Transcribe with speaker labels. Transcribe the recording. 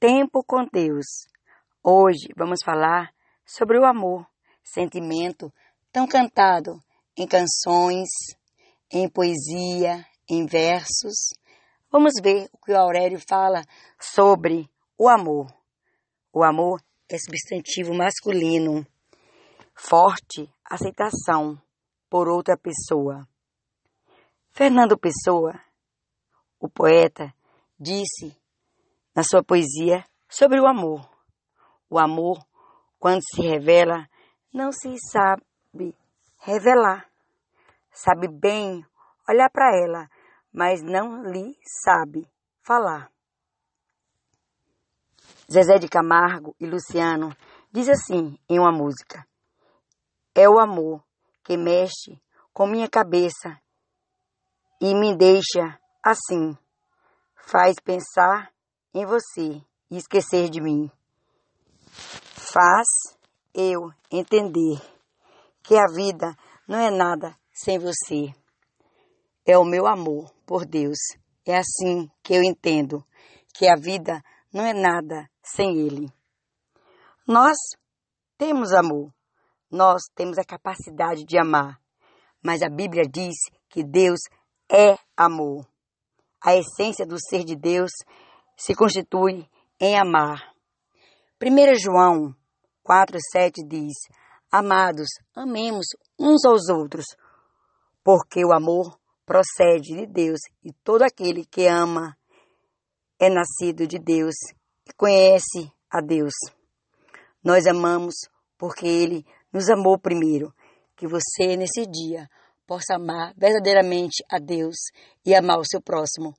Speaker 1: Tempo com Deus. Hoje vamos falar sobre o amor, sentimento tão cantado em canções, em poesia, em versos. Vamos ver o que o Aurélio fala sobre o amor. O amor é substantivo masculino, forte aceitação por outra pessoa. Fernando Pessoa, o poeta, disse na sua poesia sobre o amor. O amor, quando se revela, não se sabe revelar. Sabe bem olhar para ela, mas não lhe sabe falar. Zezé de Camargo e Luciano diz assim em uma música: É o amor que mexe com minha cabeça e me deixa assim, faz pensar em você e esquecer de mim. Faz eu entender que a vida não é nada sem você. É o meu amor por Deus. É assim que eu entendo que a vida não é nada sem Ele. Nós temos amor, nós temos a capacidade de amar, mas a Bíblia diz que Deus é amor. A essência do ser de Deus se constitui em amar. 1 João 4,7 diz: Amados, amemos uns aos outros, porque o amor procede de Deus e todo aquele que ama é nascido de Deus e conhece a Deus. Nós amamos porque Ele nos amou primeiro. Que você, nesse dia, possa amar verdadeiramente a Deus e amar o seu próximo